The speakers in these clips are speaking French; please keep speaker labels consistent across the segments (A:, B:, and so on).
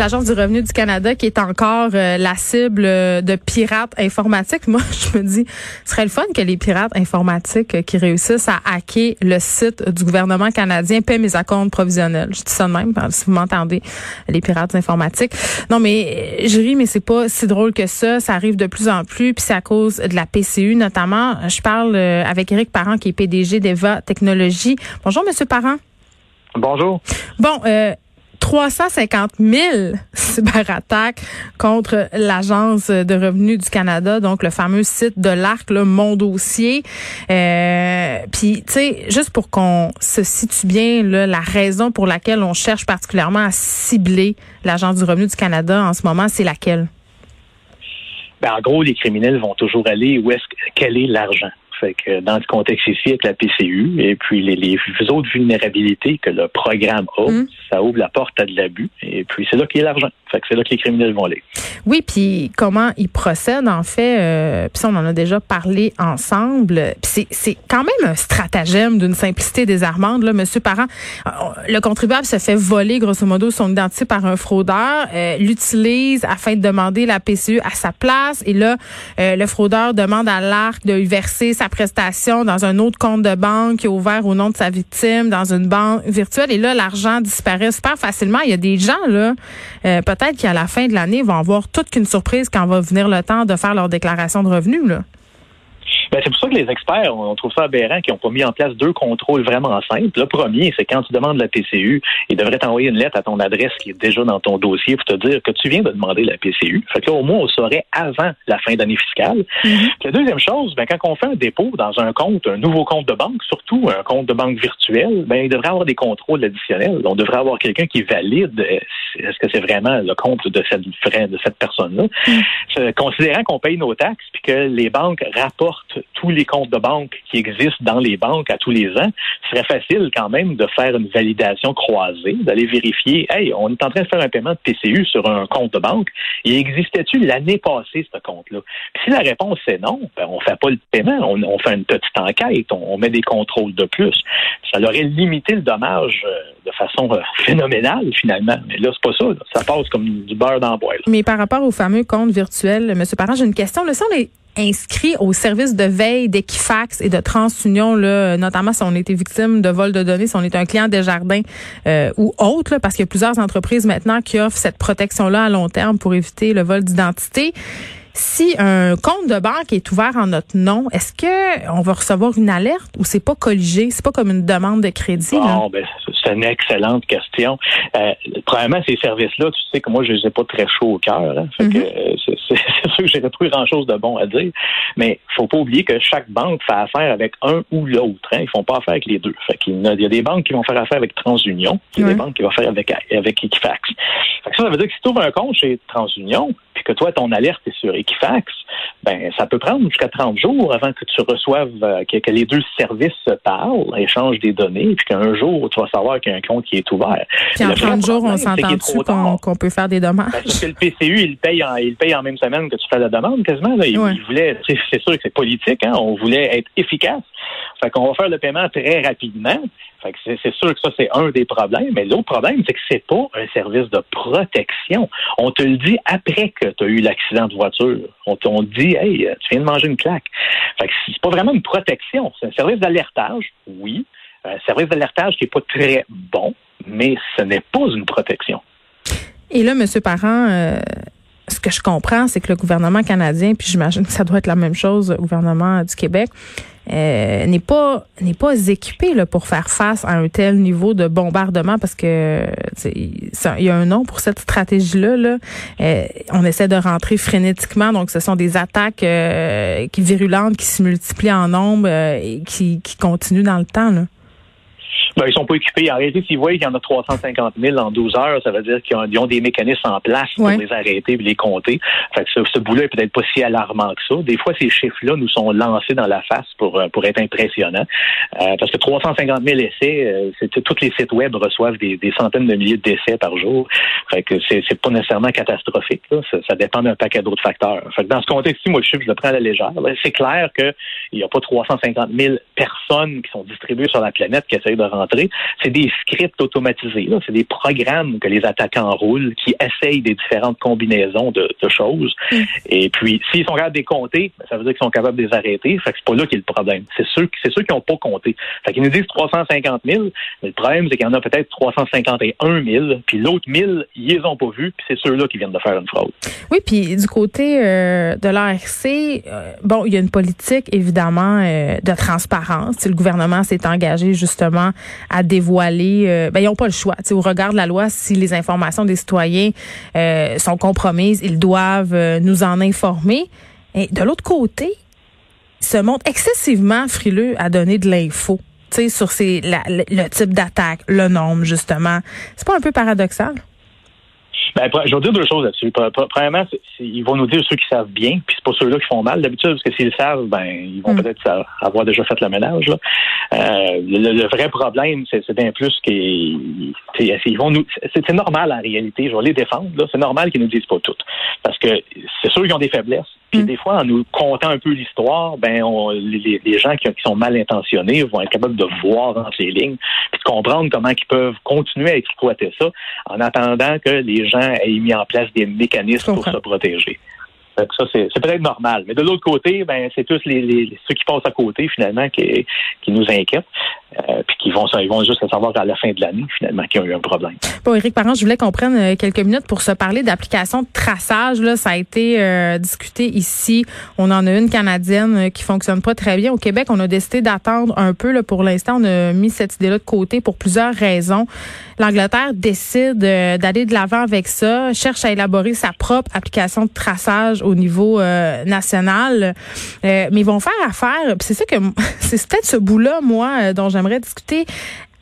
A: l'Agence du revenu du Canada qui est encore euh, la cible euh, de pirates informatiques. Moi, je me dis, ce serait le fun que les pirates informatiques euh, qui réussissent à hacker le site du gouvernement canadien paient mes comptes provisionnels. Je dis ça de même, si vous m'entendez, les pirates informatiques. Non, mais je ris, mais c'est pas si drôle que ça. Ça arrive de plus en plus, puis c'est à cause de la PCU notamment. Je parle avec Éric Parent, qui est PDG d'Eva Technologies. Bonjour, Monsieur Parent.
B: Bonjour.
A: Bon, euh, 350 000 cyberattaques contre l'Agence de revenus du Canada, donc le fameux site de l'ARC, le Mon Dossier. Euh, Puis, tu sais, juste pour qu'on se situe bien, là, la raison pour laquelle on cherche particulièrement à cibler l'Agence du revenu du Canada en ce moment, c'est laquelle?
B: Ben, en gros, les criminels vont toujours aller où est-ce quel est l'argent. Fait que dans le contexte ici avec la PCU et puis les, les autres vulnérabilités que le programme a, mm. ça ouvre la porte à de l'abus. Et puis c'est là qu'il y a l'argent. Fait que c'est là que les criminels vont aller.
A: Oui, puis comment ils procèdent en fait, euh, puis on en a déjà parlé ensemble. Puis c'est quand même un stratagème d'une simplicité désarmante, là, Monsieur Parent. Euh, le contribuable se fait voler grosso modo son identité par un fraudeur, euh, l'utilise afin de demander la PCU à sa place, et là euh, le fraudeur demande à l'ARC de lui verser sa prestation dans un autre compte de banque qui est ouvert au nom de sa victime dans une banque virtuelle, et là l'argent disparaît super facilement. Il y a des gens là, peut peut-être qu'à la fin de l'année, vont avoir toute qu'une surprise quand va venir le temps de faire leur déclaration de revenus. Là.
B: Ben, c'est pour ça que les experts, on trouve ça aberrant qu'ils n'ont pas mis en place deux contrôles vraiment simples. Le premier, c'est quand tu demandes la PCU, ils devraient t'envoyer une lettre à ton adresse qui est déjà dans ton dossier pour te dire que tu viens de demander la PCU. Fait que là, au moins, on saurait avant la fin d'année fiscale. Mm-hmm. La deuxième chose, ben, quand on fait un dépôt dans un compte, un nouveau compte de banque, surtout un compte de banque virtuel, ben, il devrait avoir des contrôles additionnels. On devrait avoir quelqu'un qui valide euh, est-ce que c'est vraiment le compte de cette, de cette personne-là? Mm. Considérant qu'on paye nos taxes puis que les banques rapportent tous les comptes de banque qui existent dans les banques à tous les ans, ce serait facile quand même de faire une validation croisée, d'aller vérifier, hey, on est en train de faire un paiement de TCU sur un compte de banque. Il existait-tu l'année passée ce compte-là? si la réponse est non, ben, on fait pas le paiement, on, fait une petite enquête, on, met des contrôles de plus. Ça aurait limité le dommage euh, de façon euh, phénoménale finalement. Mais là, c'est pas ça. Ça passe comme du beurre dans le bois.
A: Mais par rapport au fameux compte virtuel, M. Parent, j'ai une question. Le on est inscrit au service de veille d'Equifax et de TransUnion, là, notamment si on était victime de vol de données, si on est un client des jardins euh, ou autre, parce qu'il y a plusieurs entreprises maintenant qui offrent cette protection-là à long terme pour éviter le vol d'identité. Si un compte de banque est ouvert en notre nom, est-ce que on va recevoir une alerte ou c'est pas colligé, c'est pas comme une demande de crédit?
B: Bon, ben, c'est une excellente question. Euh, premièrement, ces services-là, tu sais que moi, je les ai pas très chauds au cœur. Hein, mm-hmm. euh, c'est, sûr que j'ai pas grand-chose de bon à dire. Mais faut pas oublier que chaque banque fait affaire avec un ou l'autre. Hein, ils font pas affaire avec les deux. Fait qu'il y a des banques qui vont faire affaire avec TransUnion, il y a des banques qui vont faire avec avec Equifax. Fait que ça, ça veut dire que si tu ouvres un compte chez TransUnion, puis que toi, ton alerte est sur Equifax, ben ça peut prendre jusqu'à 30 jours avant que tu reçoives, euh, que, les deux services se parlent, échangent des données, puis qu'un jour, tu vas savoir qu'il y a un compte qui est ouvert.
A: Puis en 30 jours, on s'entend qu'on peut faire des dommages?
B: Ben, parce que le PCU, il paye, en, il paye en même semaine que tu fais la demande, quasiment. Il, voulait, c'est sûr que c'est politique, hein, on voulait être efficace. Fait qu'on va faire le paiement très rapidement. C'est sûr que ça, c'est un des problèmes. Mais l'autre problème, c'est que c'est pas un service de protection. On te le dit après que tu as eu l'accident de voiture. On te dit, hey, tu viens de manger une claque. Fait que c'est pas vraiment une protection. C'est un service d'alertage, oui. Un service d'alertage qui est pas très bon, mais ce n'est pas une protection.
A: Et là, M. Parent, euh, ce que je comprends, c'est que le gouvernement canadien, puis j'imagine que ça doit être la même chose au gouvernement du Québec, euh, n'est pas n'est pas équipé là, pour faire face à un tel niveau de bombardement parce que il y a un nom pour cette stratégie là. là. Euh, on essaie de rentrer frénétiquement, donc ce sont des attaques euh, qui virulentes qui se multiplient en nombre et qui, qui continuent dans le temps. Là.
B: Ben, ils sont pas équipés. En réalité, s'ils voient qu'il y en a 350 000 en 12 heures, ça veut dire qu'ils ont, des mécanismes en place pour les arrêter et les compter. Fait que ce, ce bout-là est peut-être pas si alarmant que ça. Des fois, ces chiffres-là nous sont lancés dans la face pour, euh, pour être impressionnants. Euh, parce que 350 000 essais, euh, c'est, tous les sites web reçoivent des, centaines de milliers d'essais par jour. Fait que c'est, c'est pas nécessairement catastrophique. Ça, dépend d'un paquet d'autres facteurs. Fait que dans ce contexte-ci, moi, le chiffre, je le prends à la légère. C'est clair qu'il n'y a pas 350 000 personnes qui sont distribuées sur la planète qui essayent de C'est des scripts automatisés. C'est des programmes que les attaquants roulent qui essayent des différentes combinaisons de, choses. Mm. Et puis, s'ils sont capables de les compter, ça veut dire qu'ils sont capables de les arrêter. Fait que c'est pas là qu'il y a le problème. C'est ceux, c'est ceux qui n'ont pas compté. Fait qu'ils nous disent 350 000, mais le problème, c'est qu'il y en a peut-être 351 000, puis l'autre 1000, ils les ont pas vus, puis c'est ceux-là qui viennent de faire une fraude.
A: Oui, puis du côté euh, de l'ARC, euh, bon, il y a une politique, évidemment, euh, de transparence. Si le gouvernement s'est engagé justement à dévoiler, ben, ils n'ont pas le choix. au regard de la loi, si les informations des citoyens sont compromises, ils doivent nous en informer. Et de l'autre côté, ils se montrent excessivement frileux à donner de l'info sur ces, le type d'attaque, le nombre, justement. C'est pas un peu paradoxal?
B: Ben, je vais dire deux choses là-dessus. Premièrement, ils vont nous dire ceux qui savent bien, puis c'est pas ceux-là qui font mal d'habitude, parce que s'ils savent, ben ils vont hmm. peut-être avoir déjà fait le ménage. Là. Euh, le, vrai problème, c'est bien plus qu'ils vont nous. C'est normal en réalité. Je vais les défendre. C'est normal qu'ils nous disent pas tout, parce que c'est sûr qu'ils ont des faiblesses. Puis mm. des fois, en nous contant un peu l'histoire, ben on, les, les, gens qui, qui, sont mal intentionnés vont être capables de voir entre les lignes, puis de comprendre comment ils peuvent continuer à exploiter ça en attendant que les gens aient mis en place des mécanismes pour se protéger. Ça, c'est peut-être normal. Mais de l'autre côté, ben, c'est tous les, ceux qui passent à côté, finalement, qui, nous inquiètent. Euh, puis qui vont, ils vont juste savoir à la fin de l'année, finalement, qu'il y a eu un problème.
A: Bon, Éric Parent, je voulais qu'on prenne euh, quelques minutes pour se parler d'applications de traçage. Là, ça a été euh, discuté ici. On en a une canadienne qui fonctionne pas très bien. Au Québec, on a décidé d'attendre un peu. Là, pour l'instant, on a mis cette idée-là de côté pour plusieurs raisons. L'Angleterre décide d'aller de l'avant avec ça, cherche à élaborer sa propre application de traçage au niveau national. mais ils vont faire affaire. C'est ça que c'est peut-être ce bout-là, moi, dont j'aimerais discuter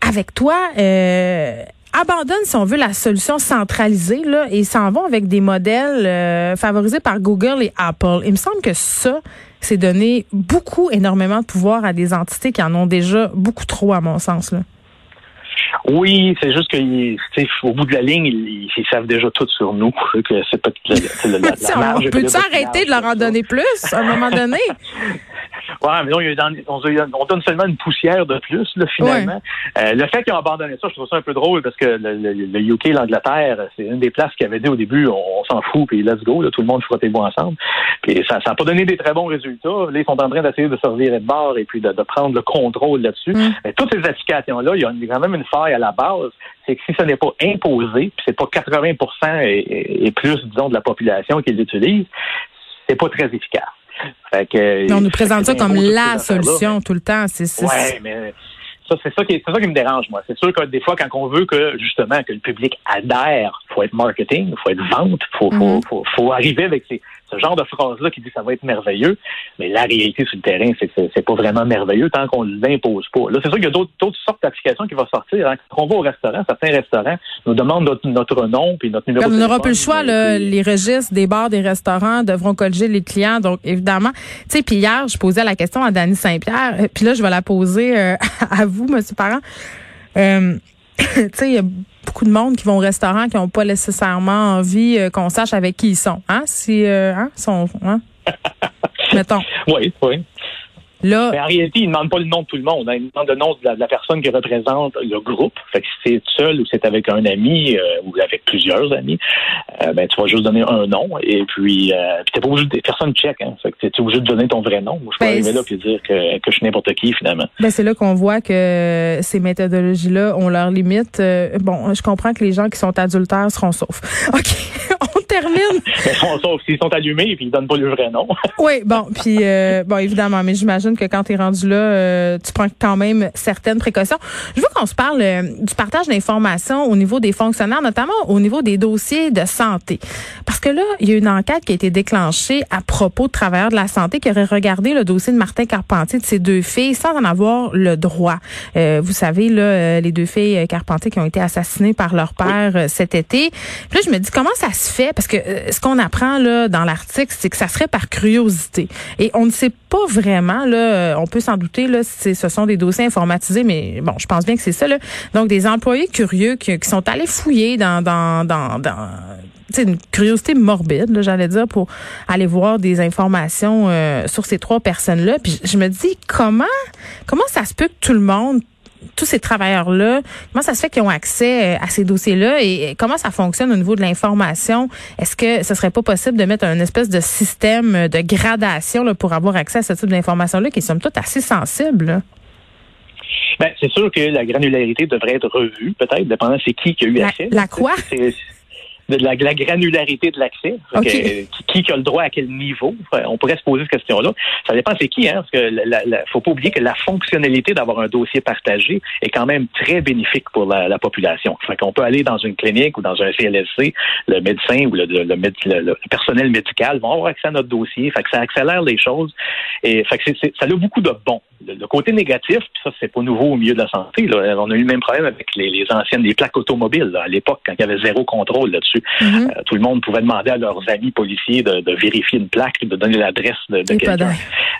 A: avec toi. Euh, abandonne, si on veut, la solution centralisée là, et s'en vont avec des modèles euh, favorisés par Google et Apple. Il me semble que ça, c'est donner beaucoup, énormément de pouvoir à des entités qui en ont déjà beaucoup trop, à mon sens. Là.
B: Oui, c'est juste qu'au bout de la ligne, ils, savent déjà tout sur nous. Que c'est pas la,
A: la, la, on peut-tu arrêter de leur en donner plus à un moment donné?
B: Ouais, mais non, on, donne seulement une poussière de plus, là, finalement. Euh, le fait qu'ils ont abandonné ça, je trouve ça un peu drôle parce que le, le, UK, l'Angleterre, c'est une des places qui avait dit au début, on, s'en fout, puis let's go, là, tout le monde frottez-vous ensemble. Puis ça n'a pas donné des très bons résultats. Là, ils sont en train d'essayer de se revirer de bord et puis de, prendre le contrôle là-dessus. Mm. Mais toutes ces applications-là, il y a quand même une faille à la base. C'est que si ce n'est pas imposé, puis c'est pas 80 et, et plus, disons, de la population qui l'utilise, c'est pas très efficace
A: on nous présente ça comme la solution tout le temps.
B: C'est, ouais, mais ça, c'est ça qui, c'est ça qui me dérange, moi. C'est sûr que des fois, quand on veut que, justement, que le public adhère, faut être marketing, faut être vente, faut, faut, mm-hmm. faut, arriver avec ces, ce genre de phrase-là qui dit que ça va être merveilleux. Mais la réalité sur le terrain, c'est que c'est pas vraiment merveilleux tant qu'on ne l'impose pas. Là, c'est sûr qu'il y a d'autres, sortes d'applications qui vont sortir. Hein. Quand on va au restaurant, certains restaurants nous demandent notre, nom puis notre numéro de téléphone.
A: On n'aura plus le choix, là, les registres des bars, des restaurants devront colliger les clients. Donc, évidemment, tu sais, puis hier, je posais la question à Dany Saint-Pierre, puis là, je vais la poser euh, à vous, monsieur Parent. Euh, tu sais, beaucoup de monde qui vont au restaurant qui n'ont pas nécessairement envie euh, qu'on sache avec qui ils sont. Hein? Si, euh, hein? Sont, hein? Mettons.
B: Oui, oui. Là, mais en réalité, il ne demande pas le nom de tout le monde. Hein. Il demande le nom de la, personne qui représente le groupe. Fait que si c'est seul ou c'est avec un ami euh, ou avec plusieurs amis, euh, ben tu vas juste donner un nom et puis, euh, puis t'es pas obligé de personne check. Hein. Fait que t'es obligé de donner ton vrai nom. Je peux ben, arriver là et dire que, que je suis n'importe qui finalement.
A: Ben c'est là qu'on voit que ces méthodologies-là ont leurs limites. bon, je comprends que les gens qui sont adultères seront saufs. Ok, termine.
B: Saufs s'ils sont allumés et puis ils donnent pas le vrai nom.
A: oui, bon, puis bon évidemment, mais j'imagine que quand tu es rendu là, euh, tu prends quand même certaines précautions. Je veux qu'on se parle euh, du partage d'informations au niveau des fonctionnaires, notamment au niveau des dossiers de santé. Parce que là, il y a une enquête qui a été déclenchée à propos de travailleurs de la santé qui auraient regardé le dossier de Martin Carpentier de ses deux filles sans en avoir le droit. Euh, vous savez, là, les deux filles Carpentier qui ont été assassinées par leur père cet été. Puis là, je me dis, comment ça se fait? Parce que ce qu'on apprend là dans l'article, c'est que ça serait par curiosité. Et on ne sait pas vraiment, là, euh, on peut s'en douter, là, ce sont des dossiers informatisés, mais bon, je pense bien que c'est ça. Là. Donc, des employés curieux qui, sont allés fouiller dans, dans, dans, dans une curiosité morbide, j'allais dire, pour aller voir des informations euh, sur ces trois personnes-là. Puis je me dis, comment, comment ça se peut que tout le monde tous ces travailleurs-là, comment ça se fait qu'ils ont accès à ces dossiers-là et comment ça fonctionne au niveau de l'information? Est-ce que ce serait pas possible de mettre un espèce de système de gradation là, pour avoir accès à ce type d'informations-là qui sont toutes assez sensibles?
B: Ben, c'est sûr que la granularité devrait être revue, peut-être, dépendant c'est qui qui a eu accès.
A: La quoi?
B: De la, granularité de l'accès. Qui, qui, a le droit à quel niveau? On pourrait se poser cette question-là. Ça dépend c'est qui, hein, parce que la, la, faut pas oublier que la fonctionnalité d'avoir un dossier partagé est quand même très bénéfique pour la, population. Fait qu'on peut aller dans une clinique ou dans un CLSC, le médecin ou le, le, personnel médical vont avoir accès à notre dossier. Fait que ça accélère les choses. Et fait que ça a beaucoup de bons. Le, côté négatif, puis ça, c'est pas nouveau au milieu de la santé. Là. On a eu le même problème avec les, les anciennes, les plaques automobiles, à l'époque, quand il y avait zéro contrôle là-dessus. Mm-hmm. Euh, tout le monde pouvait demander à leurs amis policiers de, vérifier une plaque, de donner l'adresse de, quelqu'un.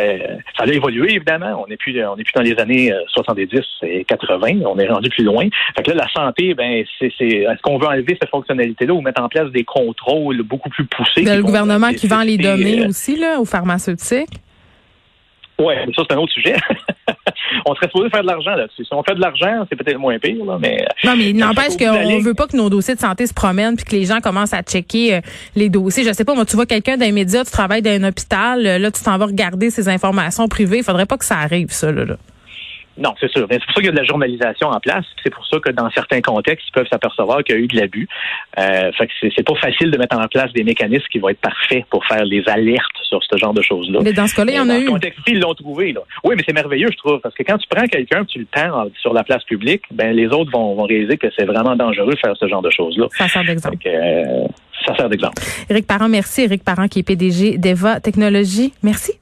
B: Euh, ça a évolué, évidemment. On n'est plus, on est plus dans les années 70 euh, et 80. On est rendu plus loin. Fait que là, la santé, ben, c'est, est-ce qu'on veut enlever cette fonctionnalité-là ou mettre en place des contrôles beaucoup plus poussés?
A: le gouvernement qui vend les données aussi, là, aux pharmaceutiques?
B: Oui, ça, c'est un autre sujet. on serait supposé faire de l'argent là-dessus. Si on fait de l'argent, c'est peut-être moins pire, là, mais.
A: Non, mais il n'empêche qu'on ne veut pas que nos dossiers de santé se promènent puis que les gens commencent à checker euh, les dossiers. Je sais pas, moi, tu vois quelqu'un d'un média, tu travailles dans un hôpital, euh, là, tu t'en vas regarder ces informations privées. Il faudrait pas que ça arrive, ça, là. là.
B: Non, c'est sûr. C'est pour ça qu'il y a de la journalisation en place. C'est pour ça que dans certains contextes, ils peuvent s'apercevoir qu'il y a eu de l'abus. Euh, fait que c'est pas facile de mettre en place des mécanismes qui vont être parfaits pour faire les alertes sur ce genre de choses-là.
A: Mais dans ce cas-là, il y en a eu.
B: Dans contexte ils l'ont trouvé. Là. Oui, mais c'est merveilleux, je trouve, parce que quand tu prends quelqu'un, tu le tends sur la place publique, ben les autres vont, vont réaliser que c'est vraiment dangereux de faire ce genre de choses-là.
A: Ça sert d'exemple.
B: Euh, ça sert d'exemple.
A: Éric Parent, merci. Éric Parent, qui est PDG d'Eva Technologies. Merci.